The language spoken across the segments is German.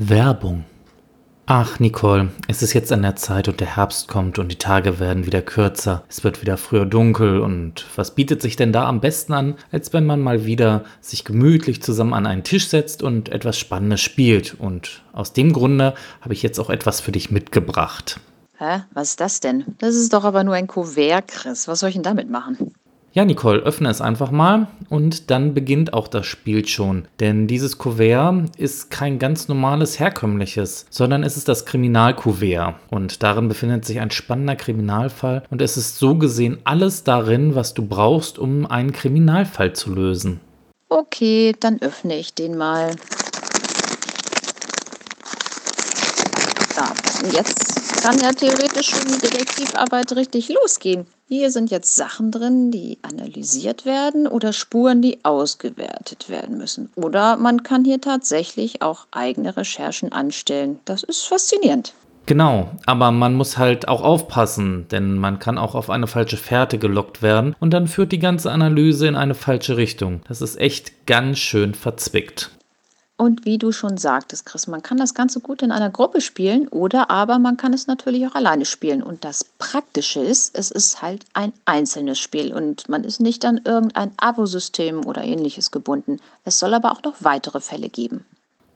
Werbung. Ach, Nicole, es ist jetzt an der Zeit und der Herbst kommt und die Tage werden wieder kürzer. Es wird wieder früher dunkel und was bietet sich denn da am besten an, als wenn man mal wieder sich gemütlich zusammen an einen Tisch setzt und etwas Spannendes spielt. Und aus dem Grunde habe ich jetzt auch etwas für dich mitgebracht. Hä? Was ist das denn? Das ist doch aber nur ein Kuvert, Chris. Was soll ich denn damit machen? Ja, Nicole, öffne es einfach mal und dann beginnt auch das Spiel schon. Denn dieses Kuvert ist kein ganz normales herkömmliches, sondern es ist das Kriminalkuvert. Und darin befindet sich ein spannender Kriminalfall und es ist so gesehen alles darin, was du brauchst, um einen Kriminalfall zu lösen. Okay, dann öffne ich den mal. Da, jetzt kann ja theoretisch schon die Detektivarbeit richtig losgehen. Hier sind jetzt Sachen drin, die analysiert werden oder Spuren, die ausgewertet werden müssen. Oder man kann hier tatsächlich auch eigene Recherchen anstellen. Das ist faszinierend. Genau, aber man muss halt auch aufpassen, denn man kann auch auf eine falsche Fährte gelockt werden und dann führt die ganze Analyse in eine falsche Richtung. Das ist echt ganz schön verzwickt. Und wie du schon sagtest, Chris, man kann das Ganze gut in einer Gruppe spielen oder aber man kann es natürlich auch alleine spielen. Und das Praktische ist, es ist halt ein einzelnes Spiel und man ist nicht an irgendein Abo-System oder ähnliches gebunden. Es soll aber auch noch weitere Fälle geben.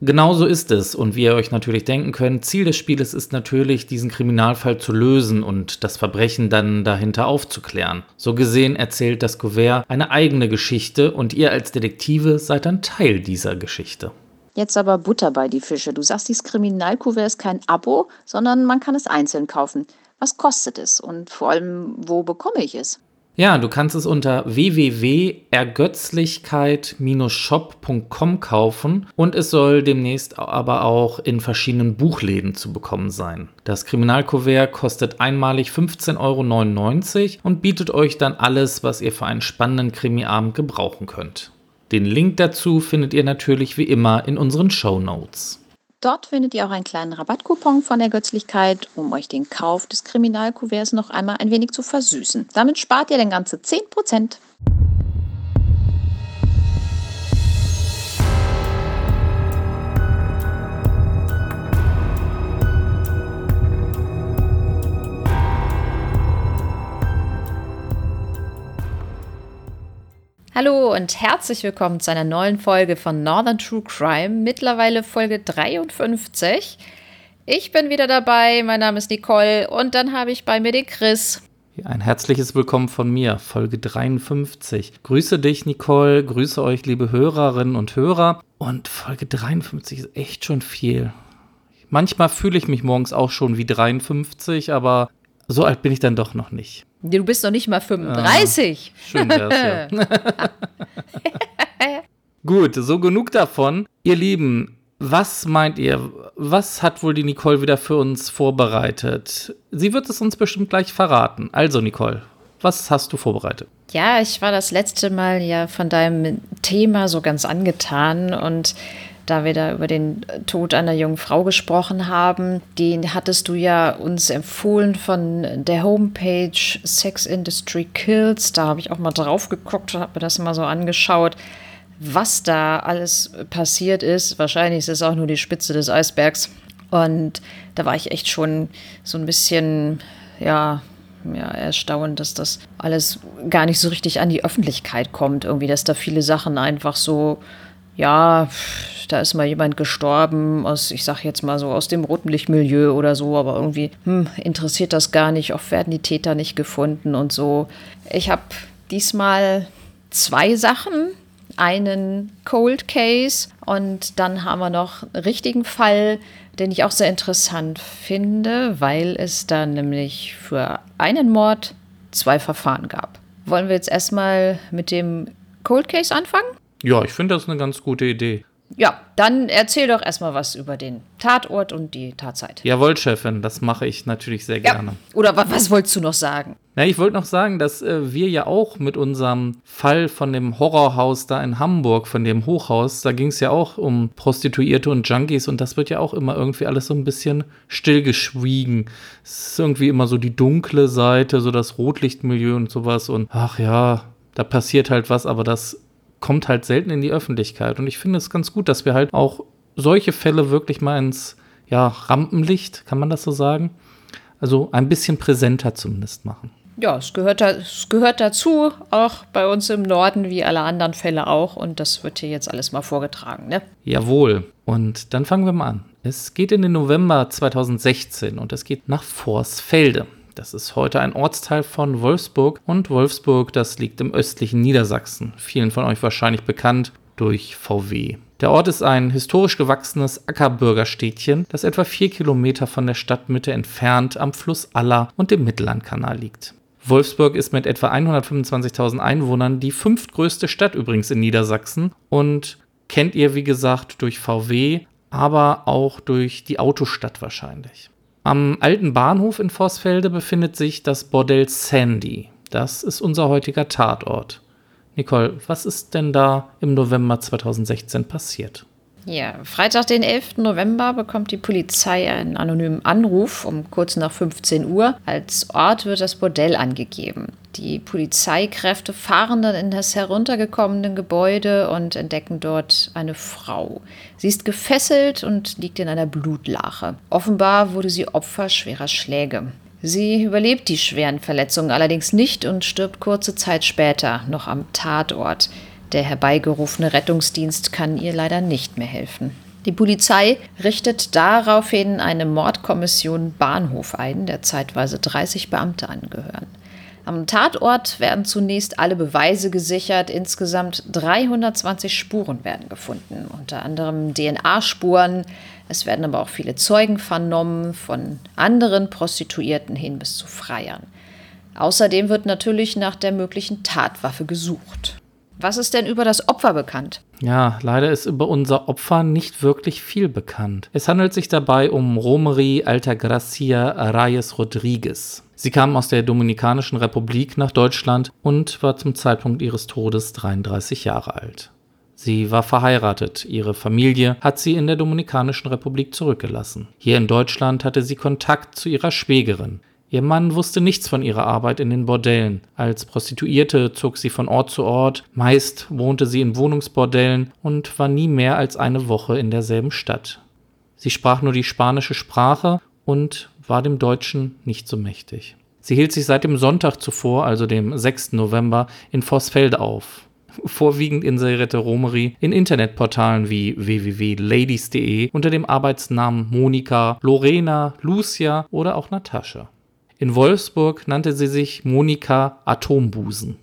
Genau so ist es. Und wie ihr euch natürlich denken könnt, Ziel des Spieles ist natürlich, diesen Kriminalfall zu lösen und das Verbrechen dann dahinter aufzuklären. So gesehen erzählt das Kuvert eine eigene Geschichte und ihr als Detektive seid dann Teil dieser Geschichte. Jetzt aber Butter bei die Fische. Du sagst, dieses Kriminalkuvert ist kein Abo, sondern man kann es einzeln kaufen. Was kostet es und vor allem, wo bekomme ich es? Ja, du kannst es unter www.ergötzlichkeit-shop.com kaufen und es soll demnächst aber auch in verschiedenen Buchläden zu bekommen sein. Das Kriminalkuvert kostet einmalig 15,99 Euro und bietet euch dann alles, was ihr für einen spannenden Krimiabend gebrauchen könnt. Den Link dazu findet ihr natürlich wie immer in unseren Show Notes. Dort findet ihr auch einen kleinen Rabattcoupon von der Götzlichkeit, um euch den Kauf des Kriminalkuverts noch einmal ein wenig zu versüßen. Damit spart ihr dann ganze 10%. Hallo und herzlich willkommen zu einer neuen Folge von Northern True Crime, mittlerweile Folge 53. Ich bin wieder dabei, mein Name ist Nicole und dann habe ich bei mir den Chris. Ein herzliches Willkommen von mir, Folge 53. Grüße dich, Nicole, grüße euch, liebe Hörerinnen und Hörer. Und Folge 53 ist echt schon viel. Manchmal fühle ich mich morgens auch schon wie 53, aber so alt bin ich dann doch noch nicht. Du bist noch nicht mal 35. Ah, schön wär's, ja. Gut, so genug davon. Ihr Lieben, was meint ihr? Was hat wohl die Nicole wieder für uns vorbereitet? Sie wird es uns bestimmt gleich verraten. Also, Nicole, was hast du vorbereitet? Ja, ich war das letzte Mal ja von deinem Thema so ganz angetan und da wir da über den Tod einer jungen Frau gesprochen haben. Den hattest du ja uns empfohlen von der Homepage Sex Industry Kills. Da habe ich auch mal drauf geguckt und habe mir das mal so angeschaut, was da alles passiert ist. Wahrscheinlich ist es auch nur die Spitze des Eisbergs. Und da war ich echt schon so ein bisschen, ja, ja, erstaunt, dass das alles gar nicht so richtig an die Öffentlichkeit kommt. Irgendwie, dass da viele Sachen einfach so ja, da ist mal jemand gestorben aus, ich sag jetzt mal so, aus dem Rotenlichtmilieu oder so, aber irgendwie hm, interessiert das gar nicht, oft werden die Täter nicht gefunden und so. Ich habe diesmal zwei Sachen, einen Cold Case und dann haben wir noch einen richtigen Fall, den ich auch sehr interessant finde, weil es da nämlich für einen Mord zwei Verfahren gab. Wollen wir jetzt erstmal mit dem Cold Case anfangen? Ja, ich finde das eine ganz gute Idee. Ja, dann erzähl doch erstmal was über den Tatort und die Tatzeit. Jawohl, Chefin, das mache ich natürlich sehr ja. gerne. Oder was wolltest du noch sagen? Na, ich wollte noch sagen, dass äh, wir ja auch mit unserem Fall von dem Horrorhaus da in Hamburg, von dem Hochhaus, da ging es ja auch um Prostituierte und Junkies und das wird ja auch immer irgendwie alles so ein bisschen stillgeschwiegen. Es ist irgendwie immer so die dunkle Seite, so das Rotlichtmilieu und sowas und ach ja, da passiert halt was, aber das kommt halt selten in die Öffentlichkeit. Und ich finde es ganz gut, dass wir halt auch solche Fälle wirklich mal ins ja, Rampenlicht, kann man das so sagen? Also ein bisschen präsenter zumindest machen. Ja, es gehört, da, es gehört dazu, auch bei uns im Norden, wie alle anderen Fälle auch. Und das wird hier jetzt alles mal vorgetragen, ne? Jawohl. Und dann fangen wir mal an. Es geht in den November 2016 und es geht nach Vorsfelde. Das ist heute ein Ortsteil von Wolfsburg und Wolfsburg, das liegt im östlichen Niedersachsen. Vielen von euch wahrscheinlich bekannt durch VW. Der Ort ist ein historisch gewachsenes Ackerbürgerstädtchen, das etwa vier Kilometer von der Stadtmitte entfernt am Fluss Aller und dem Mittellandkanal liegt. Wolfsburg ist mit etwa 125.000 Einwohnern die fünftgrößte Stadt übrigens in Niedersachsen und kennt ihr, wie gesagt, durch VW, aber auch durch die Autostadt wahrscheinlich. Am alten Bahnhof in Vorsfelde befindet sich das Bordell Sandy. Das ist unser heutiger Tatort. Nicole, was ist denn da im November 2016 passiert? Ja, Freitag, den 11. November, bekommt die Polizei einen anonymen Anruf um kurz nach 15 Uhr. Als Ort wird das Bordell angegeben. Die Polizeikräfte fahren dann in das heruntergekommene Gebäude und entdecken dort eine Frau. Sie ist gefesselt und liegt in einer Blutlache. Offenbar wurde sie Opfer schwerer Schläge. Sie überlebt die schweren Verletzungen allerdings nicht und stirbt kurze Zeit später noch am Tatort. Der herbeigerufene Rettungsdienst kann ihr leider nicht mehr helfen. Die Polizei richtet daraufhin eine Mordkommission Bahnhof ein, der zeitweise 30 Beamte angehören. Am Tatort werden zunächst alle Beweise gesichert. Insgesamt 320 Spuren werden gefunden, unter anderem DNA-Spuren. Es werden aber auch viele Zeugen vernommen, von anderen Prostituierten hin bis zu Freiern. Außerdem wird natürlich nach der möglichen Tatwaffe gesucht. Was ist denn über das Opfer bekannt? Ja, leider ist über unser Opfer nicht wirklich viel bekannt. Es handelt sich dabei um Romery Altagracia Reyes Rodriguez. Sie kam aus der Dominikanischen Republik nach Deutschland und war zum Zeitpunkt ihres Todes 33 Jahre alt. Sie war verheiratet, ihre Familie hat sie in der Dominikanischen Republik zurückgelassen. Hier in Deutschland hatte sie Kontakt zu ihrer Schwägerin. Ihr Mann wusste nichts von ihrer Arbeit in den Bordellen. Als Prostituierte zog sie von Ort zu Ort, meist wohnte sie in Wohnungsbordellen und war nie mehr als eine Woche in derselben Stadt. Sie sprach nur die spanische Sprache und war dem Deutschen nicht so mächtig. Sie hielt sich seit dem Sonntag zuvor, also dem 6. November, in Vorsfeld auf. Vorwiegend inserierte Romery in Internetportalen wie www.ladies.de unter dem Arbeitsnamen Monika, Lorena, Lucia oder auch Natascha. In Wolfsburg nannte sie sich Monika Atombusen.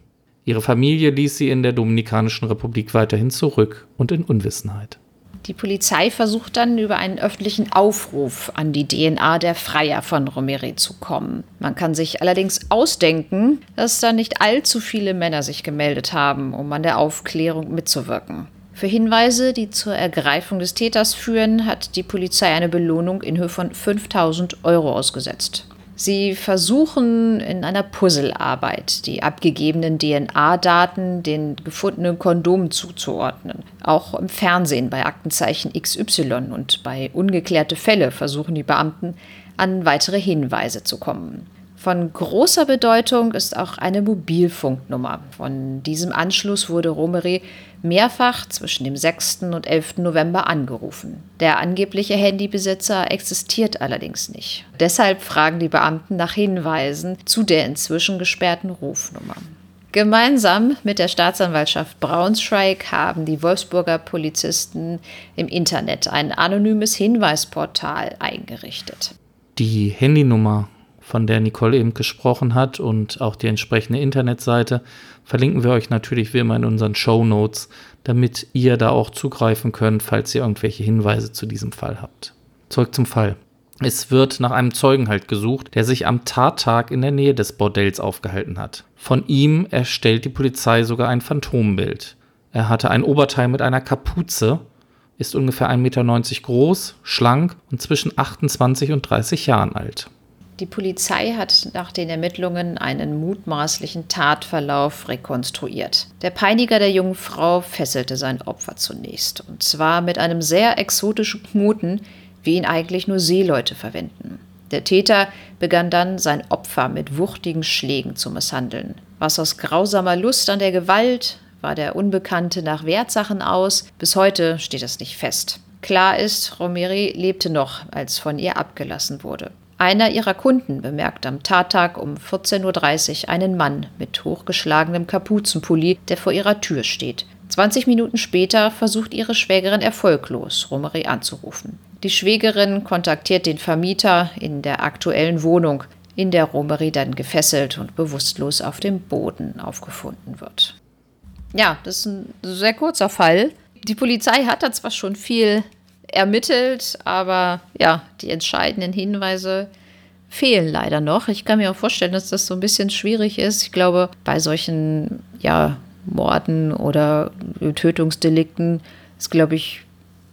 Ihre Familie ließ sie in der Dominikanischen Republik weiterhin zurück und in Unwissenheit. Die Polizei versucht dann über einen öffentlichen Aufruf an die DNA der Freier von Romeri zu kommen. Man kann sich allerdings ausdenken, dass da nicht allzu viele Männer sich gemeldet haben, um an der Aufklärung mitzuwirken. Für Hinweise, die zur Ergreifung des Täters führen, hat die Polizei eine Belohnung in Höhe von 5000 Euro ausgesetzt. Sie versuchen in einer Puzzlearbeit die abgegebenen DNA-Daten den gefundenen Kondomen zuzuordnen. Auch im Fernsehen bei Aktenzeichen XY und bei ungeklärte Fälle versuchen die Beamten an weitere Hinweise zu kommen. Von großer Bedeutung ist auch eine Mobilfunknummer. Von diesem Anschluss wurde Romery mehrfach zwischen dem 6. und 11. November angerufen. Der angebliche Handybesitzer existiert allerdings nicht. Deshalb fragen die Beamten nach Hinweisen zu der inzwischen gesperrten Rufnummer. Gemeinsam mit der Staatsanwaltschaft Braunschweig haben die Wolfsburger Polizisten im Internet ein anonymes Hinweisportal eingerichtet. Die Handynummer von der Nicole eben gesprochen hat und auch die entsprechende Internetseite verlinken wir euch natürlich wie immer in unseren Show Notes, damit ihr da auch zugreifen könnt, falls ihr irgendwelche Hinweise zu diesem Fall habt. Zurück zum Fall. Es wird nach einem Zeugen halt gesucht, der sich am Tattag in der Nähe des Bordells aufgehalten hat. Von ihm erstellt die Polizei sogar ein Phantombild. Er hatte ein Oberteil mit einer Kapuze, ist ungefähr 1,90 Meter groß, schlank und zwischen 28 und 30 Jahren alt. Die Polizei hat nach den Ermittlungen einen mutmaßlichen Tatverlauf rekonstruiert. Der Peiniger der jungen Frau fesselte sein Opfer zunächst, und zwar mit einem sehr exotischen Knoten, wie ihn eigentlich nur Seeleute verwenden. Der Täter begann dann, sein Opfer mit wuchtigen Schlägen zu misshandeln. Was aus grausamer Lust an der Gewalt war der Unbekannte nach Wertsachen aus? Bis heute steht das nicht fest. Klar ist, Romeri lebte noch, als von ihr abgelassen wurde. Einer ihrer Kunden bemerkt am Tattag um 14.30 Uhr einen Mann mit hochgeschlagenem Kapuzenpulli, der vor ihrer Tür steht. 20 Minuten später versucht ihre Schwägerin erfolglos, Romeri anzurufen. Die Schwägerin kontaktiert den Vermieter in der aktuellen Wohnung, in der Romeri dann gefesselt und bewusstlos auf dem Boden aufgefunden wird. Ja, das ist ein sehr kurzer Fall. Die Polizei hat da zwar schon viel ermittelt, aber ja, die entscheidenden Hinweise fehlen leider noch. Ich kann mir auch vorstellen, dass das so ein bisschen schwierig ist. Ich glaube, bei solchen ja, Morden oder Tötungsdelikten ist, glaube ich,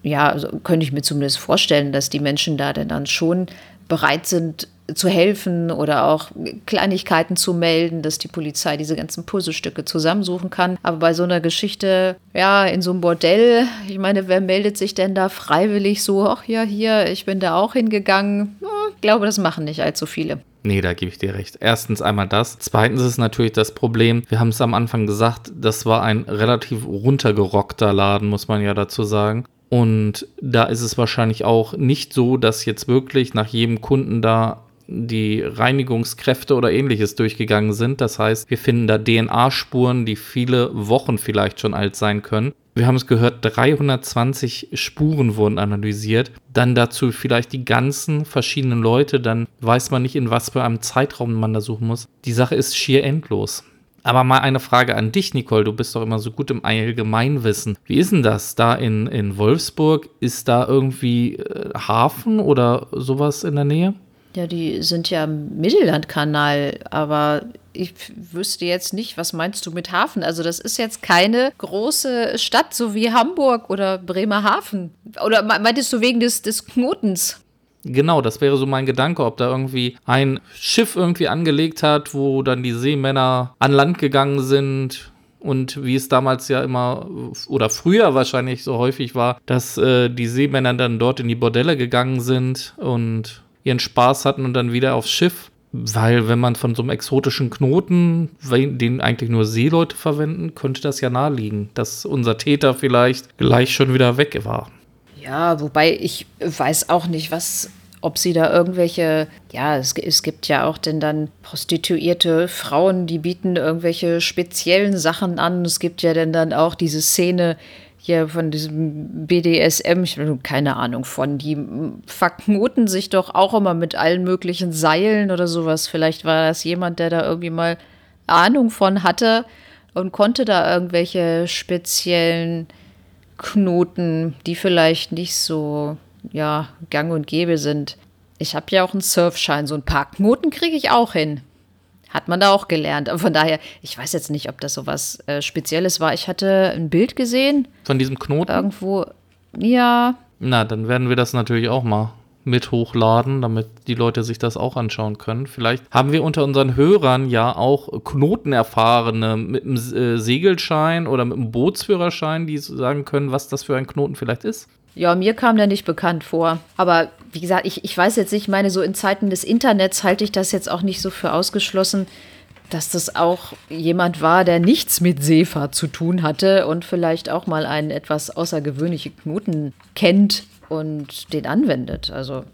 ja, also könnte ich mir zumindest vorstellen, dass die Menschen da denn dann schon bereit sind, zu helfen oder auch Kleinigkeiten zu melden, dass die Polizei diese ganzen Puzzlestücke zusammensuchen kann. Aber bei so einer Geschichte, ja, in so einem Bordell, ich meine, wer meldet sich denn da freiwillig so, ach ja, hier, ich bin da auch hingegangen? Ich glaube, das machen nicht allzu viele. Nee, da gebe ich dir recht. Erstens einmal das. Zweitens ist natürlich das Problem, wir haben es am Anfang gesagt, das war ein relativ runtergerockter Laden, muss man ja dazu sagen. Und da ist es wahrscheinlich auch nicht so, dass jetzt wirklich nach jedem Kunden da die Reinigungskräfte oder ähnliches durchgegangen sind. Das heißt, wir finden da DNA-Spuren, die viele Wochen vielleicht schon alt sein können. Wir haben es gehört, 320 Spuren wurden analysiert. Dann dazu vielleicht die ganzen verschiedenen Leute. Dann weiß man nicht, in was für einem Zeitraum man da suchen muss. Die Sache ist schier endlos. Aber mal eine Frage an dich, Nicole. Du bist doch immer so gut im Allgemeinwissen. Wie ist denn das da in, in Wolfsburg? Ist da irgendwie äh, Hafen oder sowas in der Nähe? Ja, die sind ja im Mittellandkanal, aber ich wüsste jetzt nicht, was meinst du mit Hafen? Also das ist jetzt keine große Stadt, so wie Hamburg oder Bremerhaven. Oder meintest du wegen des, des Knotens? Genau, das wäre so mein Gedanke, ob da irgendwie ein Schiff irgendwie angelegt hat, wo dann die Seemänner an Land gegangen sind und wie es damals ja immer oder früher wahrscheinlich so häufig war, dass äh, die Seemänner dann dort in die Bordelle gegangen sind und ihren Spaß hatten und dann wieder aufs Schiff. Weil wenn man von so einem exotischen Knoten, den eigentlich nur Seeleute verwenden, könnte das ja naheliegen, dass unser Täter vielleicht gleich schon wieder weg war. Ja, wobei ich weiß auch nicht, was, ob sie da irgendwelche, ja, es, es gibt ja auch denn dann prostituierte Frauen, die bieten irgendwelche speziellen Sachen an. Es gibt ja denn dann auch diese Szene, hier von diesem BDSM, ich habe keine Ahnung von, die verknoten sich doch auch immer mit allen möglichen Seilen oder sowas. Vielleicht war das jemand, der da irgendwie mal Ahnung von hatte und konnte da irgendwelche speziellen Knoten, die vielleicht nicht so, ja, gang und gäbe sind. Ich habe ja auch einen Surfschein, so ein paar Knoten kriege ich auch hin. Hat man da auch gelernt. Aber von daher, ich weiß jetzt nicht, ob das so was äh, Spezielles war. Ich hatte ein Bild gesehen. Von diesem Knoten? Irgendwo. Ja. Na, dann werden wir das natürlich auch mal mit hochladen, damit die Leute sich das auch anschauen können. Vielleicht haben wir unter unseren Hörern ja auch Knotenerfahrene mit einem äh, Segelschein oder mit einem Bootsführerschein, die sagen können, was das für ein Knoten vielleicht ist. Ja, mir kam der nicht bekannt vor. Aber wie gesagt, ich, ich weiß jetzt nicht, ich meine, so in Zeiten des Internets halte ich das jetzt auch nicht so für ausgeschlossen, dass das auch jemand war, der nichts mit Seefahrt zu tun hatte und vielleicht auch mal einen etwas außergewöhnlichen Knoten kennt und den anwendet. Also,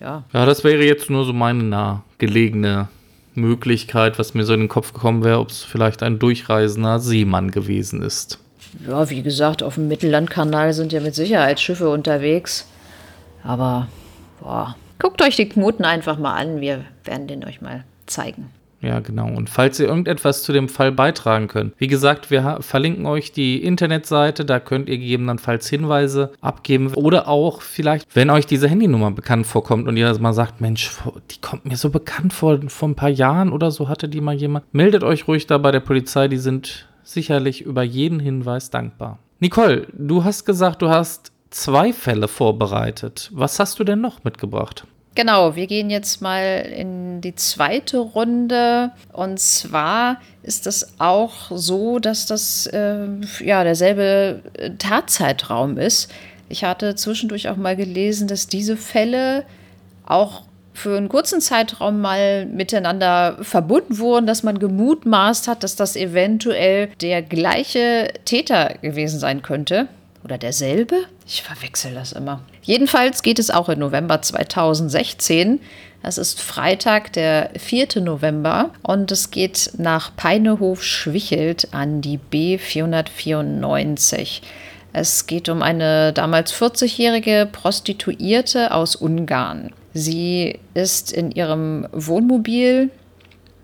ja. Ja, das wäre jetzt nur so meine nahegelegene Möglichkeit, was mir so in den Kopf gekommen wäre, ob es vielleicht ein durchreisender Seemann gewesen ist. Ja, wie gesagt, auf dem Mittellandkanal sind ja mit Sicherheit Schiffe unterwegs. Aber, boah, guckt euch die Knoten einfach mal an. Wir werden den euch mal zeigen. Ja, genau. Und falls ihr irgendetwas zu dem Fall beitragen könnt, wie gesagt, wir verlinken euch die Internetseite, da könnt ihr gegebenenfalls Hinweise abgeben oder auch vielleicht, wenn euch diese Handynummer bekannt vorkommt und ihr mal sagt, Mensch, die kommt mir so bekannt vor, vor ein paar Jahren oder so hatte die mal jemand, meldet euch ruhig da bei der Polizei, die sind sicherlich über jeden Hinweis dankbar. Nicole, du hast gesagt, du hast zwei Fälle vorbereitet. Was hast du denn noch mitgebracht? Genau, wir gehen jetzt mal in die zweite Runde. Und zwar ist es auch so, dass das äh, ja derselbe Tatzeitraum ist. Ich hatte zwischendurch auch mal gelesen, dass diese Fälle auch für einen kurzen Zeitraum mal miteinander verbunden wurden, dass man gemutmaßt hat, dass das eventuell der gleiche Täter gewesen sein könnte Oder derselbe? Ich verwechsel das immer. Jedenfalls geht es auch im November 2016. Es ist Freitag, der 4. November und es geht nach Peinehof-Schwichelt an die B494. Es geht um eine damals 40-jährige Prostituierte aus Ungarn. Sie ist in ihrem Wohnmobil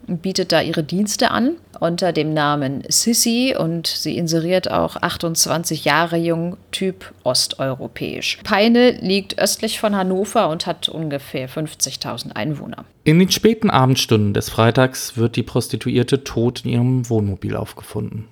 bietet da ihre Dienste an unter dem Namen Sissy und sie inseriert auch 28 Jahre jung, Typ osteuropäisch. Peine liegt östlich von Hannover und hat ungefähr 50.000 Einwohner. In den späten Abendstunden des Freitags wird die Prostituierte tot in ihrem Wohnmobil aufgefunden.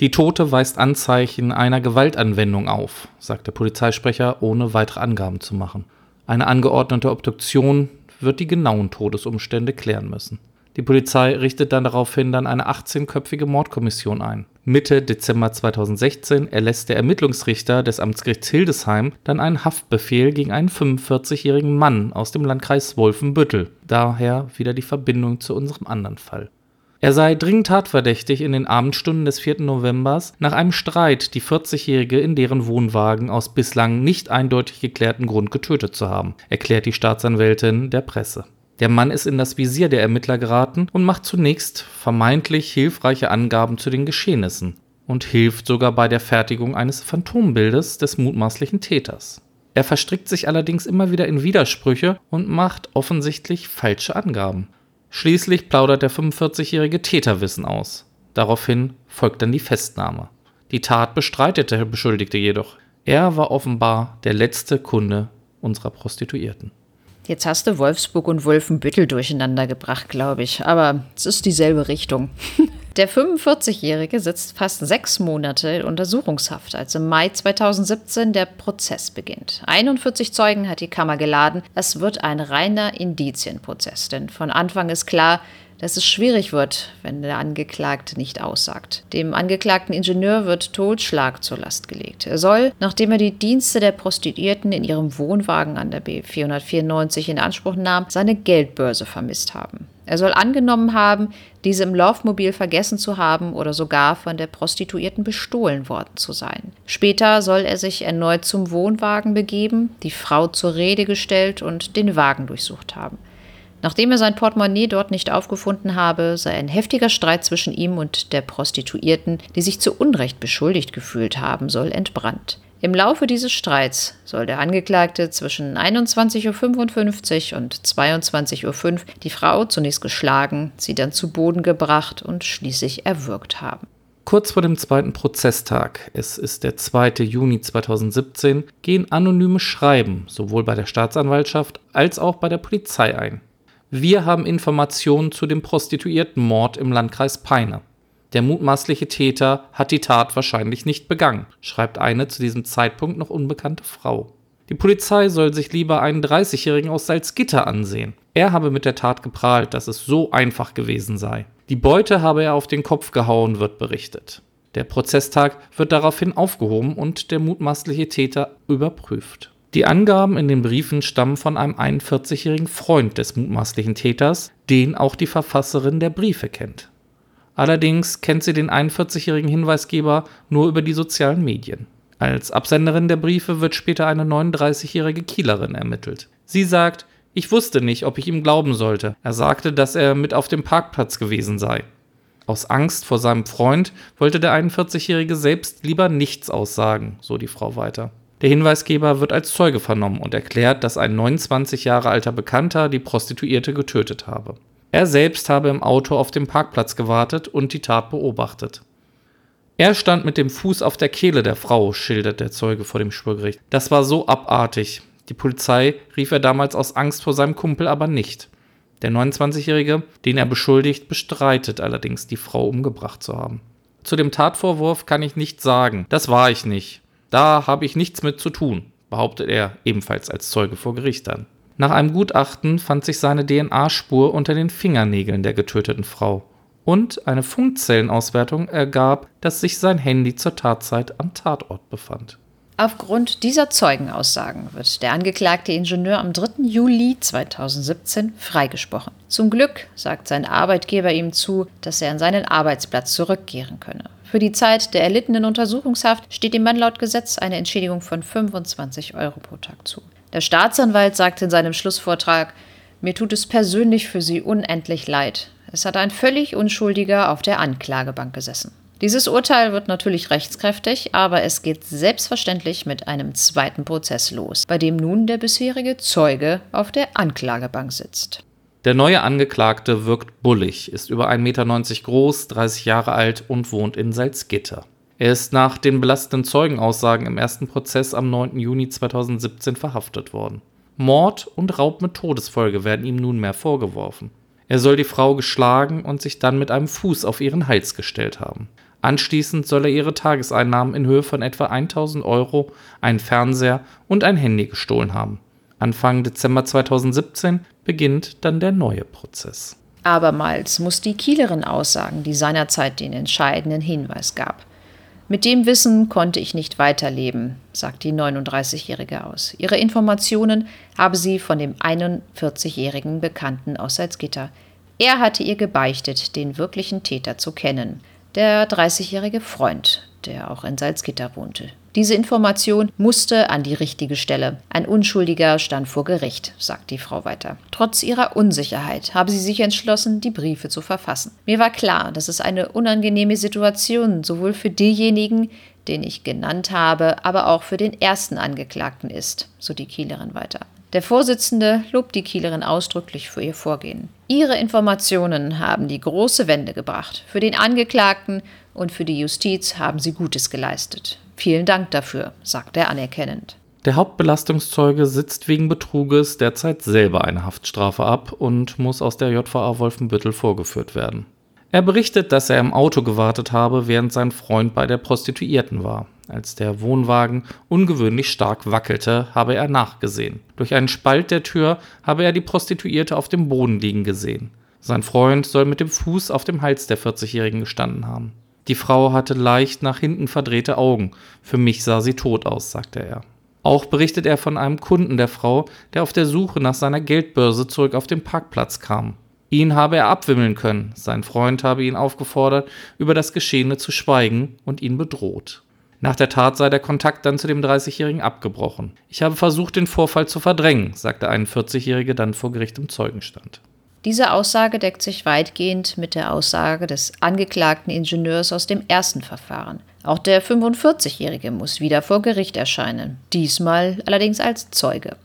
Die Tote weist Anzeichen einer Gewaltanwendung auf, sagt der Polizeisprecher, ohne weitere Angaben zu machen. Eine angeordnete Obduktion wird die genauen Todesumstände klären müssen. Die Polizei richtet dann daraufhin dann eine 18-köpfige Mordkommission ein. Mitte Dezember 2016 erlässt der Ermittlungsrichter des Amtsgerichts Hildesheim dann einen Haftbefehl gegen einen 45-jährigen Mann aus dem Landkreis Wolfenbüttel. Daher wieder die Verbindung zu unserem anderen Fall. Er sei dringend tatverdächtig in den Abendstunden des 4. Novembers nach einem Streit die 40-Jährige in deren Wohnwagen aus bislang nicht eindeutig geklärten Grund getötet zu haben, erklärt die Staatsanwältin der Presse. Der Mann ist in das Visier der Ermittler geraten und macht zunächst vermeintlich hilfreiche Angaben zu den Geschehnissen und hilft sogar bei der Fertigung eines Phantombildes des mutmaßlichen Täters. Er verstrickt sich allerdings immer wieder in Widersprüche und macht offensichtlich falsche Angaben. Schließlich plaudert der 45-jährige Täterwissen aus. Daraufhin folgt dann die Festnahme. Die Tat bestreitet der Beschuldigte jedoch. Er war offenbar der letzte Kunde unserer Prostituierten. Jetzt hast du Wolfsburg und Wolfenbüttel durcheinander gebracht, glaube ich. Aber es ist dieselbe Richtung. Der 45-Jährige sitzt fast sechs Monate in Untersuchungshaft, als im Mai 2017 der Prozess beginnt. 41 Zeugen hat die Kammer geladen. Es wird ein reiner Indizienprozess, denn von Anfang ist klar, dass es schwierig wird, wenn der Angeklagte nicht aussagt. Dem angeklagten Ingenieur wird Totschlag zur Last gelegt. Er soll, nachdem er die Dienste der Prostituierten in ihrem Wohnwagen an der B494 in Anspruch nahm, seine Geldbörse vermisst haben. Er soll angenommen haben, diese im Laufmobil vergessen zu haben oder sogar von der Prostituierten bestohlen worden zu sein. Später soll er sich erneut zum Wohnwagen begeben, die Frau zur Rede gestellt und den Wagen durchsucht haben. Nachdem er sein Portemonnaie dort nicht aufgefunden habe, sei ein heftiger Streit zwischen ihm und der Prostituierten, die sich zu Unrecht beschuldigt gefühlt haben soll, entbrannt. Im Laufe dieses Streits soll der Angeklagte zwischen 21.55 Uhr und 22.05 Uhr die Frau zunächst geschlagen, sie dann zu Boden gebracht und schließlich erwürgt haben. Kurz vor dem zweiten Prozesstag, es ist der 2. Juni 2017, gehen anonyme Schreiben sowohl bei der Staatsanwaltschaft als auch bei der Polizei ein. Wir haben Informationen zu dem Prostituiertenmord im Landkreis Peine. Der mutmaßliche Täter hat die Tat wahrscheinlich nicht begangen, schreibt eine zu diesem Zeitpunkt noch unbekannte Frau. Die Polizei soll sich lieber einen 30-Jährigen aus Salzgitter ansehen. Er habe mit der Tat geprahlt, dass es so einfach gewesen sei. Die Beute habe er auf den Kopf gehauen, wird berichtet. Der Prozesstag wird daraufhin aufgehoben und der mutmaßliche Täter überprüft. Die Angaben in den Briefen stammen von einem 41-jährigen Freund des mutmaßlichen Täters, den auch die Verfasserin der Briefe kennt. Allerdings kennt sie den 41-jährigen Hinweisgeber nur über die sozialen Medien. Als Absenderin der Briefe wird später eine 39-jährige Kielerin ermittelt. Sie sagt, ich wusste nicht, ob ich ihm glauben sollte. Er sagte, dass er mit auf dem Parkplatz gewesen sei. Aus Angst vor seinem Freund wollte der 41-jährige selbst lieber nichts aussagen, so die Frau weiter. Der Hinweisgeber wird als Zeuge vernommen und erklärt, dass ein 29 Jahre alter Bekannter die Prostituierte getötet habe. Er selbst habe im Auto auf dem Parkplatz gewartet und die Tat beobachtet. Er stand mit dem Fuß auf der Kehle der Frau, schildert der Zeuge vor dem Schwurgericht. Das war so abartig. Die Polizei rief er damals aus Angst vor seinem Kumpel aber nicht. Der 29-Jährige, den er beschuldigt, bestreitet allerdings, die Frau umgebracht zu haben. Zu dem Tatvorwurf kann ich nichts sagen. Das war ich nicht. Da habe ich nichts mit zu tun, behauptet er ebenfalls als Zeuge vor Gericht dann. Nach einem Gutachten fand sich seine DNA-Spur unter den Fingernägeln der getöteten Frau. Und eine Funkzellenauswertung ergab, dass sich sein Handy zur Tatzeit am Tatort befand. Aufgrund dieser Zeugenaussagen wird der angeklagte Ingenieur am 3. Juli 2017 freigesprochen. Zum Glück sagt sein Arbeitgeber ihm zu, dass er an seinen Arbeitsplatz zurückkehren könne. Für die Zeit der erlittenen Untersuchungshaft steht dem Mann laut Gesetz eine Entschädigung von 25 Euro pro Tag zu. Der Staatsanwalt sagte in seinem Schlussvortrag, mir tut es persönlich für Sie unendlich leid. Es hat ein völlig Unschuldiger auf der Anklagebank gesessen. Dieses Urteil wird natürlich rechtskräftig, aber es geht selbstverständlich mit einem zweiten Prozess los, bei dem nun der bisherige Zeuge auf der Anklagebank sitzt. Der neue Angeklagte wirkt bullig, ist über 1,90 Meter groß, 30 Jahre alt und wohnt in Salzgitter. Er ist nach den belastenden Zeugenaussagen im ersten Prozess am 9. Juni 2017 verhaftet worden. Mord und Raub mit Todesfolge werden ihm nunmehr vorgeworfen. Er soll die Frau geschlagen und sich dann mit einem Fuß auf ihren Hals gestellt haben. Anschließend soll er ihre Tageseinnahmen in Höhe von etwa 1000 Euro, einen Fernseher und ein Handy gestohlen haben. Anfang Dezember 2017 beginnt dann der neue Prozess. Abermals muss die Kielerin aussagen, die seinerzeit den entscheidenden Hinweis gab. Mit dem Wissen konnte ich nicht weiterleben, sagt die 39-Jährige aus. Ihre Informationen habe sie von dem 41-jährigen Bekannten aus Salzgitter. Er hatte ihr gebeichtet, den wirklichen Täter zu kennen der 30-jährige Freund, der auch in Salzgitter wohnte. Diese Information musste an die richtige Stelle. Ein Unschuldiger stand vor Gericht, sagt die Frau weiter. Trotz ihrer Unsicherheit habe sie sich entschlossen, die Briefe zu verfassen. Mir war klar, dass es eine unangenehme Situation sowohl für denjenigen, den ich genannt habe, aber auch für den ersten Angeklagten ist, so die Kielerin weiter. Der Vorsitzende lobt die Kielerin ausdrücklich für ihr Vorgehen. Ihre Informationen haben die große Wende gebracht. Für den Angeklagten und für die Justiz haben sie Gutes geleistet. Vielen Dank dafür, sagt er anerkennend. Der Hauptbelastungszeuge sitzt wegen Betruges derzeit selber eine Haftstrafe ab und muss aus der JVA Wolfenbüttel vorgeführt werden. Er berichtet, dass er im Auto gewartet habe, während sein Freund bei der Prostituierten war. Als der Wohnwagen ungewöhnlich stark wackelte, habe er nachgesehen. Durch einen Spalt der Tür habe er die Prostituierte auf dem Boden liegen gesehen. Sein Freund soll mit dem Fuß auf dem Hals der 40-Jährigen gestanden haben. Die Frau hatte leicht nach hinten verdrehte Augen. Für mich sah sie tot aus, sagte er. Auch berichtet er von einem Kunden der Frau, der auf der Suche nach seiner Geldbörse zurück auf den Parkplatz kam. Ihn habe er abwimmeln können. Sein Freund habe ihn aufgefordert, über das Geschehene zu schweigen und ihn bedroht. Nach der Tat sei der Kontakt dann zu dem 30-Jährigen abgebrochen. Ich habe versucht, den Vorfall zu verdrängen, sagte ein 40-Jährige dann vor Gericht im Zeugenstand. Diese Aussage deckt sich weitgehend mit der Aussage des angeklagten Ingenieurs aus dem ersten Verfahren. Auch der 45-Jährige muss wieder vor Gericht erscheinen, diesmal allerdings als Zeuge.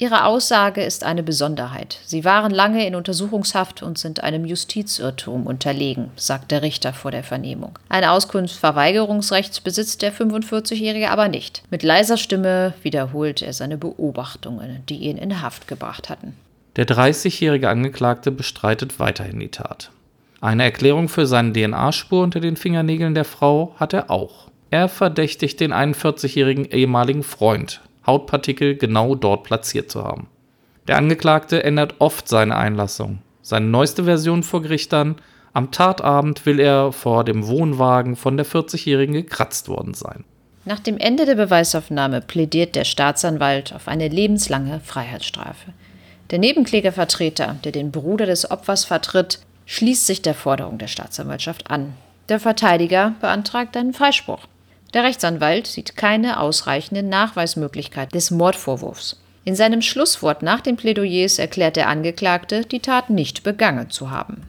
Ihre Aussage ist eine Besonderheit. Sie waren lange in Untersuchungshaft und sind einem Justizirrtum unterlegen, sagt der Richter vor der Vernehmung. Ein Auskunftsverweigerungsrecht besitzt der 45-Jährige aber nicht. Mit leiser Stimme wiederholt er seine Beobachtungen, die ihn in Haft gebracht hatten. Der 30-jährige Angeklagte bestreitet weiterhin die Tat. Eine Erklärung für seine DNA-Spur unter den Fingernägeln der Frau hat er auch. Er verdächtigt den 41-jährigen ehemaligen Freund, Hautpartikel genau dort platziert zu haben. Der Angeklagte ändert oft seine Einlassung. Seine neueste Version vor Gericht dann, am Tatabend will er vor dem Wohnwagen von der 40-Jährigen gekratzt worden sein. Nach dem Ende der Beweisaufnahme plädiert der Staatsanwalt auf eine lebenslange Freiheitsstrafe. Der Nebenklägervertreter, der den Bruder des Opfers vertritt, schließt sich der Forderung der Staatsanwaltschaft an. Der Verteidiger beantragt einen Freispruch. Der Rechtsanwalt sieht keine ausreichende Nachweismöglichkeit des Mordvorwurfs. In seinem Schlusswort nach den Plädoyers erklärt der Angeklagte, die Tat nicht begangen zu haben.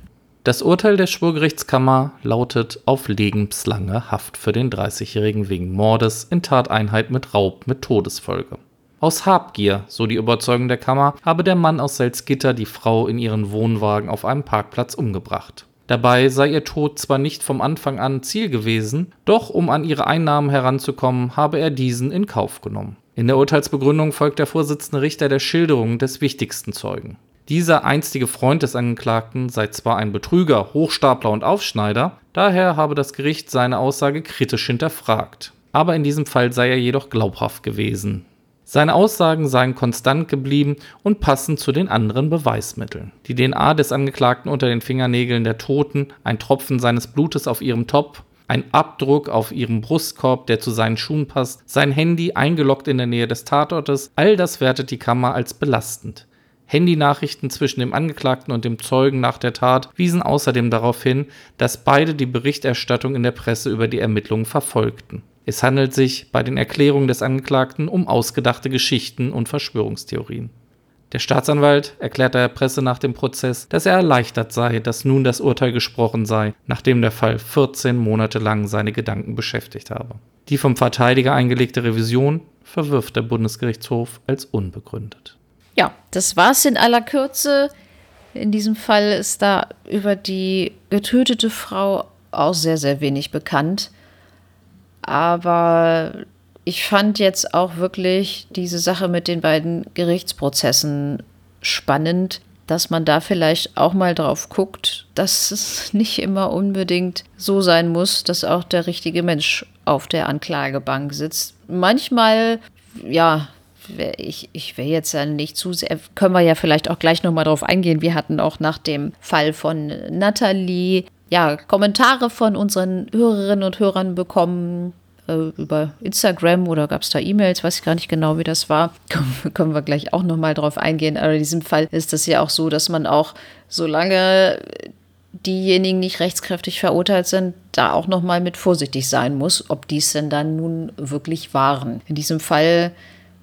Das Urteil der Schwurgerichtskammer lautet auf lebenslange Haft für den 30-Jährigen wegen Mordes in Tateinheit mit Raub mit Todesfolge. Aus Habgier, so die Überzeugung der Kammer, habe der Mann aus Salzgitter die Frau in ihren Wohnwagen auf einem Parkplatz umgebracht. Dabei sei ihr Tod zwar nicht vom Anfang an Ziel gewesen, doch um an ihre Einnahmen heranzukommen, habe er diesen in Kauf genommen. In der Urteilsbegründung folgt der Vorsitzende Richter der Schilderung des wichtigsten Zeugen. Dieser einstige Freund des Angeklagten sei zwar ein Betrüger, Hochstapler und Aufschneider, daher habe das Gericht seine Aussage kritisch hinterfragt. Aber in diesem Fall sei er jedoch glaubhaft gewesen. Seine Aussagen seien konstant geblieben und passend zu den anderen Beweismitteln. Die DNA des Angeklagten unter den Fingernägeln der Toten, ein Tropfen seines Blutes auf ihrem Top, ein Abdruck auf ihrem Brustkorb, der zu seinen Schuhen passt, sein Handy eingeloggt in der Nähe des Tatortes, all das wertet die Kammer als belastend. Handynachrichten zwischen dem Angeklagten und dem Zeugen nach der Tat wiesen außerdem darauf hin, dass beide die Berichterstattung in der Presse über die Ermittlungen verfolgten. Es handelt sich bei den Erklärungen des Angeklagten um ausgedachte Geschichten und Verschwörungstheorien. Der Staatsanwalt erklärte der Presse nach dem Prozess, dass er erleichtert sei, dass nun das Urteil gesprochen sei, nachdem der Fall 14 Monate lang seine Gedanken beschäftigt habe. Die vom Verteidiger eingelegte Revision verwirft der Bundesgerichtshof als unbegründet. Ja, das war's in aller Kürze. In diesem Fall ist da über die getötete Frau auch sehr, sehr wenig bekannt. Aber ich fand jetzt auch wirklich diese Sache mit den beiden Gerichtsprozessen spannend, dass man da vielleicht auch mal drauf guckt, dass es nicht immer unbedingt so sein muss, dass auch der richtige Mensch auf der Anklagebank sitzt. Manchmal, ja, ich, ich will jetzt ja nicht zu sehr, können wir ja vielleicht auch gleich nochmal drauf eingehen. Wir hatten auch nach dem Fall von Nathalie ja, Kommentare von unseren Hörerinnen und Hörern bekommen, äh, über Instagram oder gab es da E-Mails, weiß ich gar nicht genau, wie das war. Können wir gleich auch nochmal drauf eingehen. Aber in diesem Fall ist es ja auch so, dass man auch, solange diejenigen nicht rechtskräftig verurteilt sind, da auch nochmal mit vorsichtig sein muss, ob dies denn dann nun wirklich waren. In diesem Fall,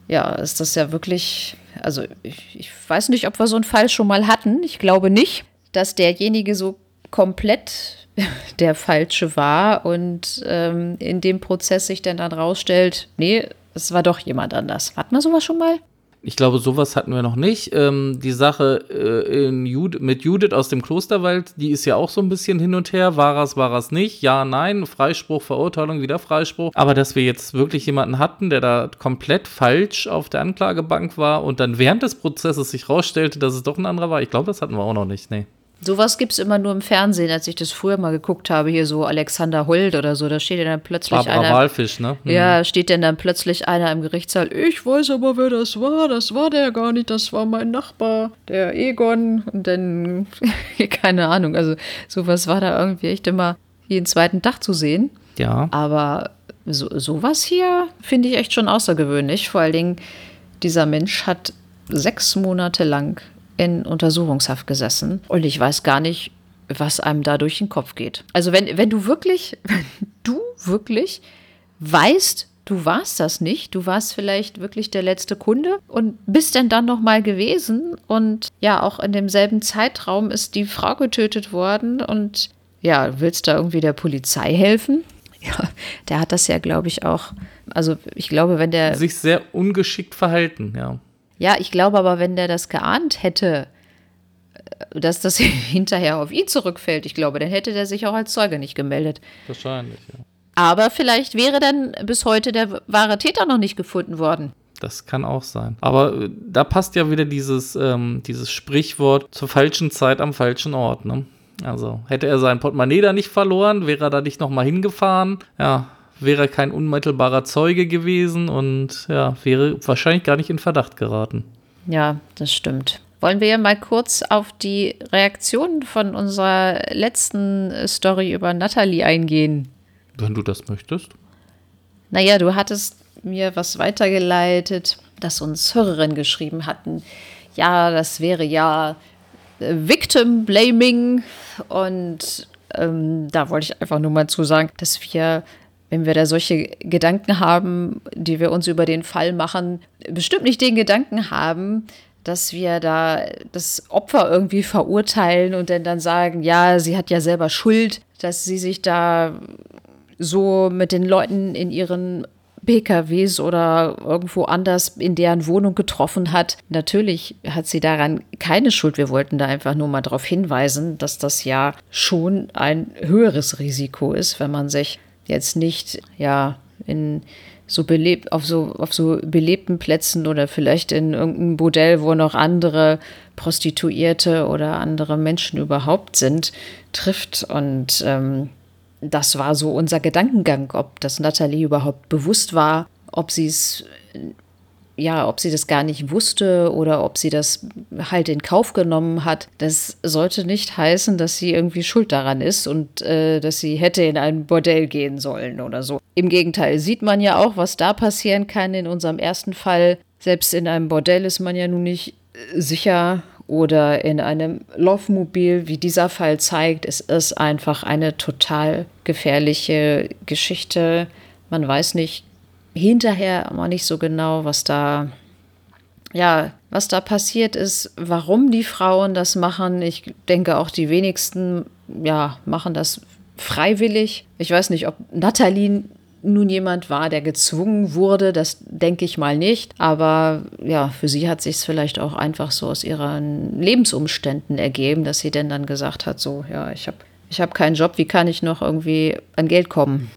ja, ist das ja wirklich, also ich, ich weiß nicht, ob wir so einen Fall schon mal hatten. Ich glaube nicht, dass derjenige so komplett der falsche war und ähm, in dem Prozess sich dann, dann rausstellt, nee, es war doch jemand anders. Hatten wir sowas schon mal? Ich glaube, sowas hatten wir noch nicht. Ähm, die Sache äh, Jud mit Judith aus dem Klosterwald, die ist ja auch so ein bisschen hin und her. War es, war es nicht? Ja, nein. Freispruch, Verurteilung, wieder Freispruch. Aber dass wir jetzt wirklich jemanden hatten, der da komplett falsch auf der Anklagebank war und dann während des Prozesses sich rausstellte, dass es doch ein anderer war, ich glaube, das hatten wir auch noch nicht. Nee. Sowas gibt es immer nur im Fernsehen, als ich das früher mal geguckt habe, hier so Alexander Holt oder so, da steht ja dann plötzlich Barbara einer. Walfisch, ne? Mhm. Ja, steht denn dann plötzlich einer im Gerichtssaal, ich weiß aber, wer das war, das war der gar nicht, das war mein Nachbar, der Egon. Und dann, keine Ahnung, also sowas war da irgendwie echt immer jeden zweiten Tag zu sehen. Ja. Aber so, sowas hier finde ich echt schon außergewöhnlich. Vor allen Dingen, dieser Mensch hat sechs Monate lang in Untersuchungshaft gesessen und ich weiß gar nicht, was einem da durch den Kopf geht. Also wenn, wenn du wirklich, wenn du wirklich weißt, du warst das nicht, du warst vielleicht wirklich der letzte Kunde und bist denn dann noch mal gewesen und ja, auch in demselben Zeitraum ist die Frau getötet worden und ja, willst da irgendwie der Polizei helfen? Ja, der hat das ja, glaube ich, auch. Also ich glaube, wenn der sich sehr ungeschickt verhalten, ja. Ja, ich glaube aber, wenn der das geahnt hätte, äh, dass das hinterher auf ihn zurückfällt, ich glaube, dann hätte der sich auch als Zeuge nicht gemeldet. Wahrscheinlich, ja. Aber vielleicht wäre dann bis heute der wahre Täter noch nicht gefunden worden. Das kann auch sein. Aber äh, da passt ja wieder dieses, ähm, dieses Sprichwort zur falschen Zeit am falschen Ort. Ne? Also hätte er sein Portemonnaie da nicht verloren, wäre er da nicht nochmal hingefahren. Ja, wäre kein unmittelbarer Zeuge gewesen und ja, wäre wahrscheinlich gar nicht in Verdacht geraten. Ja, das stimmt. Wollen wir mal kurz auf die Reaktion von unserer letzten Story über Natalie eingehen? Wenn du das möchtest. Naja, du hattest mir was weitergeleitet, das uns Hörerinnen geschrieben hatten. Ja, das wäre ja äh, Victim Blaming. Und ähm, da wollte ich einfach nur mal zu sagen, dass wir wenn wir da solche Gedanken haben, die wir uns über den Fall machen, bestimmt nicht den Gedanken haben, dass wir da das Opfer irgendwie verurteilen und dann, dann sagen, ja, sie hat ja selber Schuld, dass sie sich da so mit den Leuten in ihren PKWs oder irgendwo anders in deren Wohnung getroffen hat. Natürlich hat sie daran keine Schuld. Wir wollten da einfach nur mal darauf hinweisen, dass das ja schon ein höheres Risiko ist, wenn man sich jetzt nicht, ja, in so belebt, auf so, auf so belebten Plätzen oder vielleicht in irgendeinem Bordell, wo noch andere Prostituierte oder andere Menschen überhaupt sind, trifft. Und ähm, das war so unser Gedankengang, ob das Nathalie überhaupt bewusst war, ob sie es ja, ob sie das gar nicht wusste oder ob sie das halt in Kauf genommen hat, das sollte nicht heißen, dass sie irgendwie schuld daran ist und äh, dass sie hätte in ein Bordell gehen sollen oder so. Im Gegenteil, sieht man ja auch, was da passieren kann in unserem ersten Fall. Selbst in einem Bordell ist man ja nun nicht sicher oder in einem Laufmobil, wie dieser Fall zeigt. Es ist einfach eine total gefährliche Geschichte. Man weiß nicht hinterher immer nicht so genau, was da ja, was da passiert ist, warum die Frauen das machen. Ich denke auch die wenigsten ja, machen das freiwillig. Ich weiß nicht, ob Nathalie nun jemand war, der gezwungen wurde, das denke ich mal nicht. Aber ja, für sie hat sich es vielleicht auch einfach so aus ihren Lebensumständen ergeben, dass sie denn dann gesagt hat, so, ja, ich habe ich hab keinen Job, wie kann ich noch irgendwie an Geld kommen?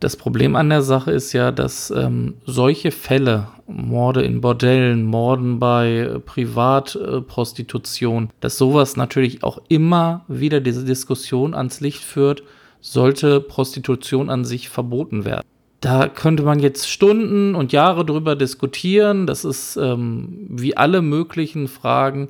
Das Problem an der Sache ist ja, dass ähm, solche Fälle, Morde in Bordellen, Morden bei äh, Privatprostitution, äh, dass sowas natürlich auch immer wieder diese Diskussion ans Licht führt, sollte Prostitution an sich verboten werden. Da könnte man jetzt Stunden und Jahre drüber diskutieren. Das ist ähm, wie alle möglichen Fragen.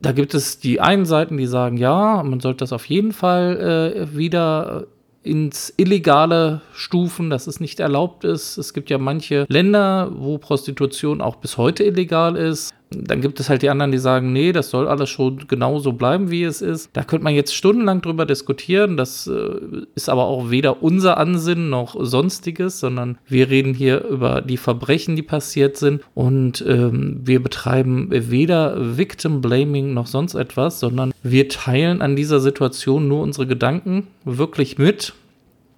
Da gibt es die einen Seiten, die sagen, ja, man sollte das auf jeden Fall äh, wieder ins illegale Stufen, dass es nicht erlaubt ist. Es gibt ja manche Länder, wo Prostitution auch bis heute illegal ist. Dann gibt es halt die anderen, die sagen, nee, das soll alles schon genauso bleiben, wie es ist. Da könnte man jetzt stundenlang drüber diskutieren. Das äh, ist aber auch weder unser Ansinnen noch sonstiges, sondern wir reden hier über die Verbrechen, die passiert sind. Und ähm, wir betreiben weder Victim Blaming noch sonst etwas, sondern wir teilen an dieser Situation nur unsere Gedanken wirklich mit,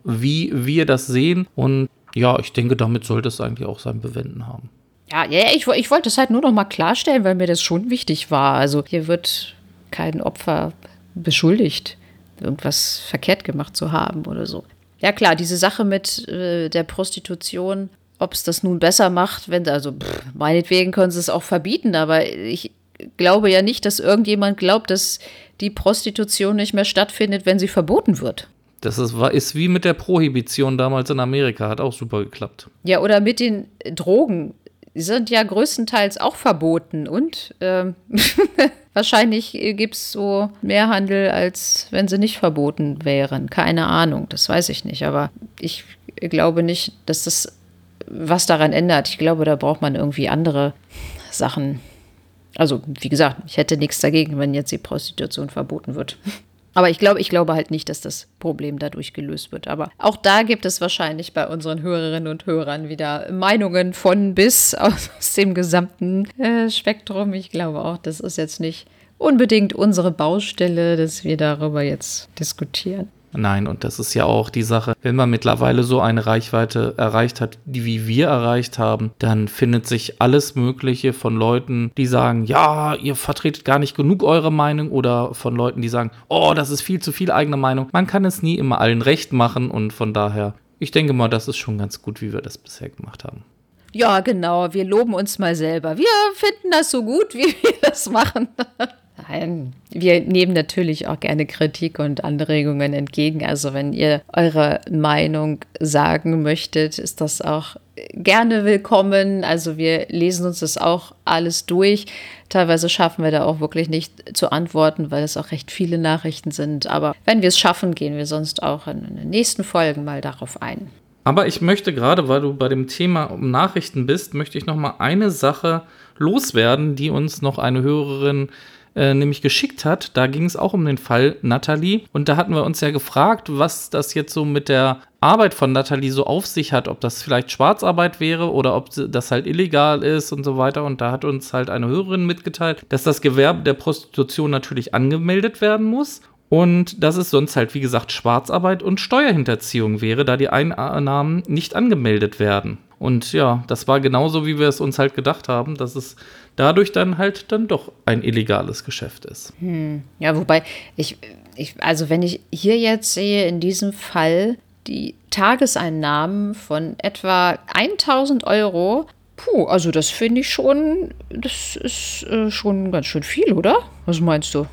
wie wir das sehen. Und ja, ich denke, damit sollte es eigentlich auch sein Bewenden haben. Ja, ja ich, ich wollte es halt nur noch mal klarstellen, weil mir das schon wichtig war. Also hier wird kein Opfer beschuldigt, irgendwas verkehrt gemacht zu haben oder so. Ja klar, diese Sache mit äh, der Prostitution, ob es das nun besser macht, wenn, also pff, meinetwegen können sie es auch verbieten, aber ich glaube ja nicht, dass irgendjemand glaubt, dass die Prostitution nicht mehr stattfindet, wenn sie verboten wird. Das ist, ist wie mit der Prohibition damals in Amerika, hat auch super geklappt. Ja, oder mit den Drogen die sind ja größtenteils auch verboten und ähm, wahrscheinlich gibt es so mehr Handel, als wenn sie nicht verboten wären. Keine Ahnung, das weiß ich nicht. Aber ich glaube nicht, dass das was daran ändert. Ich glaube, da braucht man irgendwie andere Sachen. Also, wie gesagt, ich hätte nichts dagegen, wenn jetzt die Prostitution verboten wird. Aber ich glaube, ich glaube halt nicht, dass das Problem dadurch gelöst wird. Aber auch da gibt es wahrscheinlich bei unseren Hörerinnen und Hörern wieder Meinungen von bis aus dem gesamten äh, Spektrum. Ich glaube auch, das ist jetzt nicht unbedingt unsere Baustelle, dass wir darüber jetzt diskutieren. Nein, und das ist ja auch die Sache, wenn man mittlerweile so eine Reichweite erreicht hat, die wie wir erreicht haben, dann findet sich alles Mögliche von Leuten, die sagen, ja, ihr vertretet gar nicht genug eure Meinung oder von Leuten, die sagen, oh, das ist viel zu viel eigene Meinung. Man kann es nie immer allen recht machen und von daher, ich denke mal, das ist schon ganz gut, wie wir das bisher gemacht haben. Ja, genau, wir loben uns mal selber. Wir finden das so gut, wie wir das machen. Nein, wir nehmen natürlich auch gerne Kritik und Anregungen entgegen. Also wenn ihr eure Meinung sagen möchtet, ist das auch gerne willkommen. Also wir lesen uns das auch alles durch. Teilweise schaffen wir da auch wirklich nicht zu antworten, weil es auch recht viele Nachrichten sind. Aber wenn wir es schaffen, gehen wir sonst auch in den nächsten Folgen mal darauf ein. Aber ich möchte gerade, weil du bei dem Thema um Nachrichten bist, möchte ich noch mal eine Sache loswerden, die uns noch eine Hörerin äh, nämlich geschickt hat. Da ging es auch um den Fall Natalie. Und da hatten wir uns ja gefragt, was das jetzt so mit der Arbeit von Natalie so auf sich hat, ob das vielleicht Schwarzarbeit wäre oder ob das halt illegal ist und so weiter. Und da hat uns halt eine Hörerin mitgeteilt, dass das Gewerbe der Prostitution natürlich angemeldet werden muss. Und dass es sonst halt, wie gesagt, Schwarzarbeit und Steuerhinterziehung wäre, da die Einnahmen nicht angemeldet werden. Und ja, das war genauso, wie wir es uns halt gedacht haben, dass es dadurch dann halt dann doch ein illegales Geschäft ist. Hm. Ja, wobei ich, ich, also wenn ich hier jetzt sehe, in diesem Fall die Tageseinnahmen von etwa 1000 Euro, puh, also das finde ich schon, das ist äh, schon ganz schön viel, oder? Was meinst du?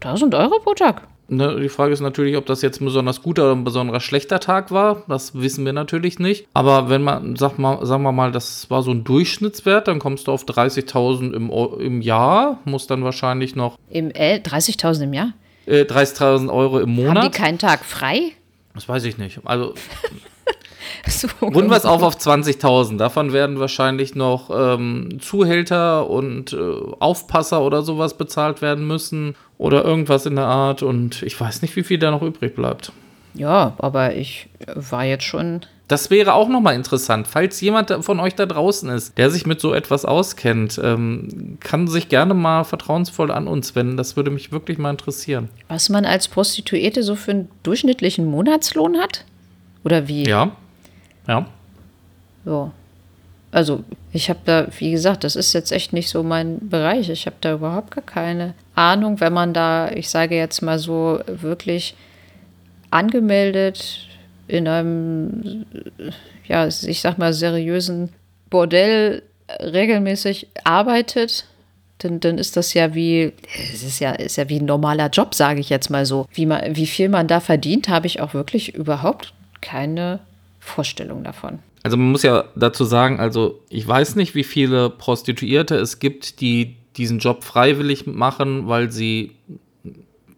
1000 Euro pro Tag? Ne, die Frage ist natürlich, ob das jetzt ein besonders guter oder ein besonders schlechter Tag war. Das wissen wir natürlich nicht. Aber wenn man, sag mal, sagen wir mal, das war so ein Durchschnittswert, dann kommst du auf 30.000 im, im Jahr. Muss dann wahrscheinlich noch. Im äh, 30.000 im Jahr? Äh, 30.000 Euro im Monat. Haben die keinen Tag frei? Das weiß ich nicht. Also. So Runden wir es auf auf 20.000. Davon werden wahrscheinlich noch ähm, Zuhälter und äh, Aufpasser oder sowas bezahlt werden müssen oder irgendwas in der Art. Und ich weiß nicht, wie viel da noch übrig bleibt. Ja, aber ich war jetzt schon. Das wäre auch nochmal interessant. Falls jemand von euch da draußen ist, der sich mit so etwas auskennt, ähm, kann sich gerne mal vertrauensvoll an uns wenden. Das würde mich wirklich mal interessieren. Was man als Prostituierte so für einen durchschnittlichen Monatslohn hat? Oder wie? Ja. Ja. So. Also, ich habe da, wie gesagt, das ist jetzt echt nicht so mein Bereich. Ich habe da überhaupt gar keine Ahnung, wenn man da, ich sage jetzt mal so, wirklich angemeldet in einem, ja, ich sag mal, seriösen Bordell regelmäßig arbeitet, dann, dann ist das ja wie, es ist ja, ist ja wie ein normaler Job, sage ich jetzt mal so. Wie, man, wie viel man da verdient, habe ich auch wirklich überhaupt keine Vorstellung davon. Also man muss ja dazu sagen, also ich weiß nicht, wie viele Prostituierte es gibt, die diesen Job freiwillig machen, weil sie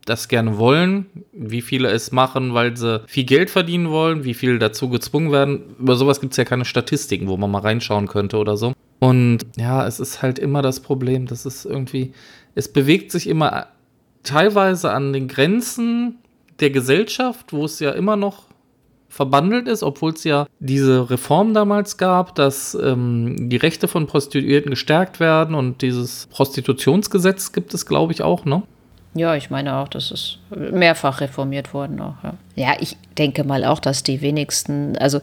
das gerne wollen, wie viele es machen, weil sie viel Geld verdienen wollen, wie viele dazu gezwungen werden. Über sowas gibt es ja keine Statistiken, wo man mal reinschauen könnte oder so. Und ja, es ist halt immer das Problem, dass es irgendwie, es bewegt sich immer teilweise an den Grenzen der Gesellschaft, wo es ja immer noch verbandelt ist, obwohl es ja diese Reform damals gab, dass ähm, die Rechte von Prostituierten gestärkt werden und dieses Prostitutionsgesetz gibt es, glaube ich, auch, ne? Ja, ich meine auch, das ist mehrfach reformiert worden auch. Ja. ja, ich denke mal auch, dass die wenigsten, also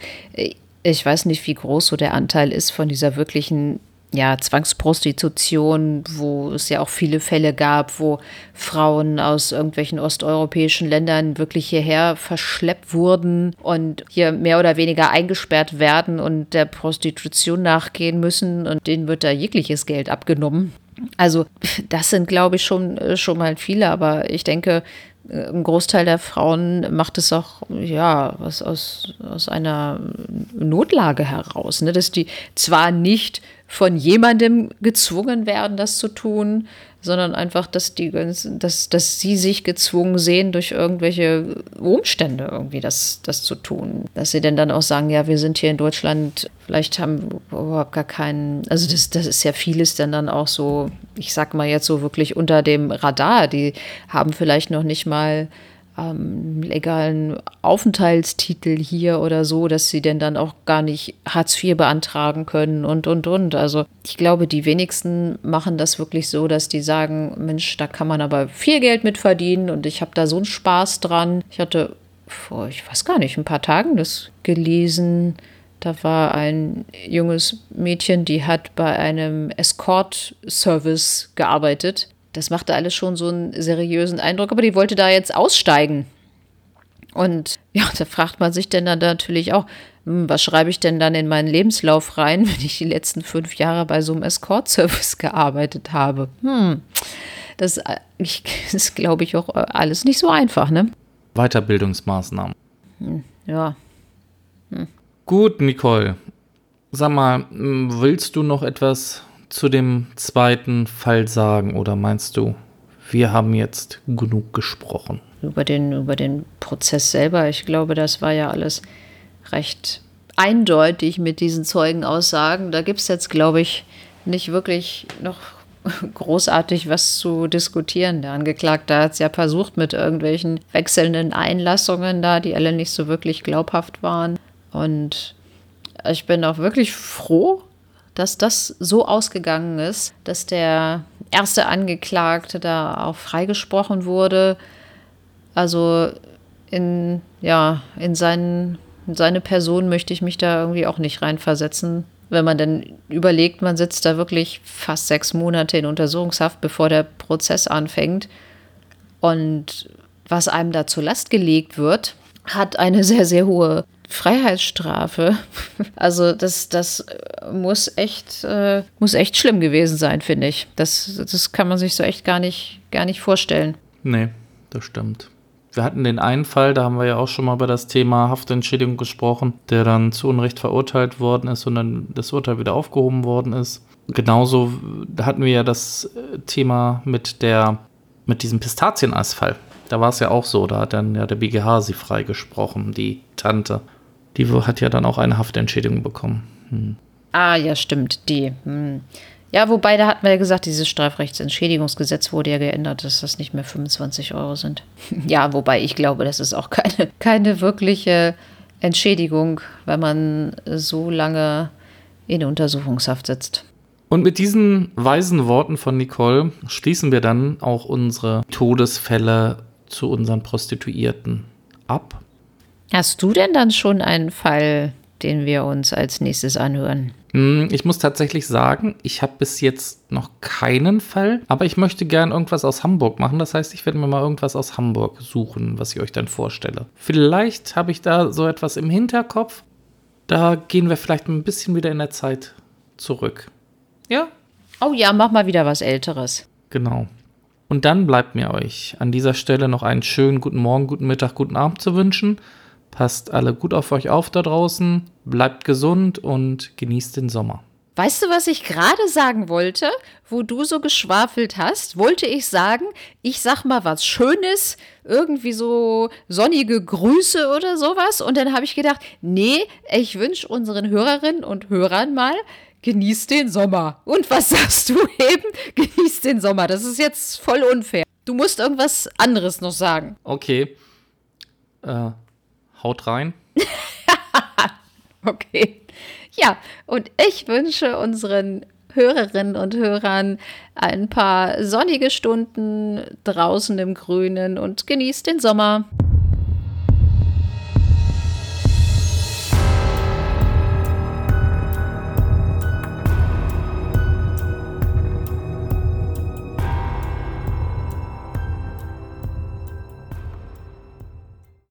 ich weiß nicht, wie groß so der Anteil ist von dieser wirklichen ja, Zwangsprostitution, wo es ja auch viele Fälle gab, wo Frauen aus irgendwelchen osteuropäischen Ländern wirklich hierher verschleppt wurden und hier mehr oder weniger eingesperrt werden und der Prostitution nachgehen müssen und denen wird da jegliches Geld abgenommen. Also das sind, glaube ich, schon, äh, schon mal viele, aber ich denke, äh, ein Großteil der Frauen macht es auch, ja, aus, aus einer Notlage heraus, ne? dass die zwar nicht von jemandem gezwungen werden, das zu tun, sondern einfach, dass die, dass, dass sie sich gezwungen sehen, durch irgendwelche Umstände irgendwie das, das zu tun. Dass sie denn dann auch sagen, ja, wir sind hier in Deutschland, vielleicht haben wir überhaupt gar keinen, also das, das ist ja vieles dann dann auch so, ich sag mal jetzt so wirklich unter dem Radar. Die haben vielleicht noch nicht mal ähm, legalen Aufenthaltstitel hier oder so, dass sie denn dann auch gar nicht Hartz IV beantragen können und, und, und. Also ich glaube, die wenigsten machen das wirklich so, dass die sagen, Mensch, da kann man aber viel Geld mit verdienen und ich habe da so einen Spaß dran. Ich hatte vor, ich weiß gar nicht, ein paar Tagen das gelesen. Da war ein junges Mädchen, die hat bei einem Escort-Service gearbeitet das machte alles schon so einen seriösen Eindruck, aber die wollte da jetzt aussteigen. Und ja, da fragt man sich denn dann natürlich auch, hm, was schreibe ich denn dann in meinen Lebenslauf rein, wenn ich die letzten fünf Jahre bei so einem Escort-Service gearbeitet habe? Hm, das ist, glaube ich, auch alles nicht so einfach, ne? Weiterbildungsmaßnahmen. Hm, ja. Hm. Gut, Nicole. Sag mal, hm, willst du noch etwas zu dem zweiten Fall sagen oder meinst du, wir haben jetzt genug gesprochen? Über den, über den Prozess selber, ich glaube, das war ja alles recht eindeutig mit diesen Zeugenaussagen. Da gibt es jetzt, glaube ich, nicht wirklich noch großartig was zu diskutieren. Der Angeklagte hat es ja versucht mit irgendwelchen wechselnden Einlassungen da, die alle nicht so wirklich glaubhaft waren. Und ich bin auch wirklich froh, dass das so ausgegangen ist, dass der erste Angeklagte da auch freigesprochen wurde. Also in, ja, in, seinen, in seine Person möchte ich mich da irgendwie auch nicht reinversetzen. Wenn man dann überlegt, man sitzt da wirklich fast sechs Monate in Untersuchungshaft, bevor der Prozess anfängt. Und was einem da zur Last gelegt wird, hat eine sehr, sehr hohe Freiheitsstrafe. Also das, das muss echt, äh, muss echt schlimm gewesen sein, finde ich. Das, das kann man sich so echt gar nicht, gar nicht vorstellen. Nee, das stimmt. Wir hatten den einen Fall, da haben wir ja auch schon mal über das Thema Haftentschädigung gesprochen, der dann zu Unrecht verurteilt worden ist und dann das Urteil wieder aufgehoben worden ist. Genauso hatten wir ja das äh, Thema mit der, mit diesem Pistazieneisfall. Da war es ja auch so, da hat dann ja der BGH sie freigesprochen, die Tante. Die hat ja dann auch eine Haftentschädigung bekommen. Hm. Ah, ja, stimmt, die. Hm. Ja, wobei, da hatten wir ja gesagt, dieses Strafrechtsentschädigungsgesetz wurde ja geändert, dass das nicht mehr 25 Euro sind. ja, wobei ich glaube, das ist auch keine, keine wirkliche Entschädigung, wenn man so lange in Untersuchungshaft sitzt. Und mit diesen weisen Worten von Nicole schließen wir dann auch unsere Todesfälle zu unseren Prostituierten ab. Hast du denn dann schon einen Fall, den wir uns als nächstes anhören? Hm, ich muss tatsächlich sagen, ich habe bis jetzt noch keinen Fall, aber ich möchte gern irgendwas aus Hamburg machen. Das heißt, ich werde mir mal irgendwas aus Hamburg suchen, was ich euch dann vorstelle. Vielleicht habe ich da so etwas im Hinterkopf. Da gehen wir vielleicht ein bisschen wieder in der Zeit zurück. Ja? Oh ja, mach mal wieder was Älteres. Genau. Und dann bleibt mir euch an dieser Stelle noch einen schönen guten Morgen, guten Mittag, guten Abend zu wünschen. Passt alle gut auf euch auf da draußen, bleibt gesund und genießt den Sommer. Weißt du, was ich gerade sagen wollte, wo du so geschwafelt hast? Wollte ich sagen, ich sag mal was Schönes, irgendwie so sonnige Grüße oder sowas. Und dann habe ich gedacht, nee, ich wünsche unseren Hörerinnen und Hörern mal, genießt den Sommer. Und was sagst du eben? Genießt den Sommer. Das ist jetzt voll unfair. Du musst irgendwas anderes noch sagen. Okay. Äh, Haut rein. okay. Ja, und ich wünsche unseren Hörerinnen und Hörern ein paar sonnige Stunden draußen im Grünen und genießt den Sommer.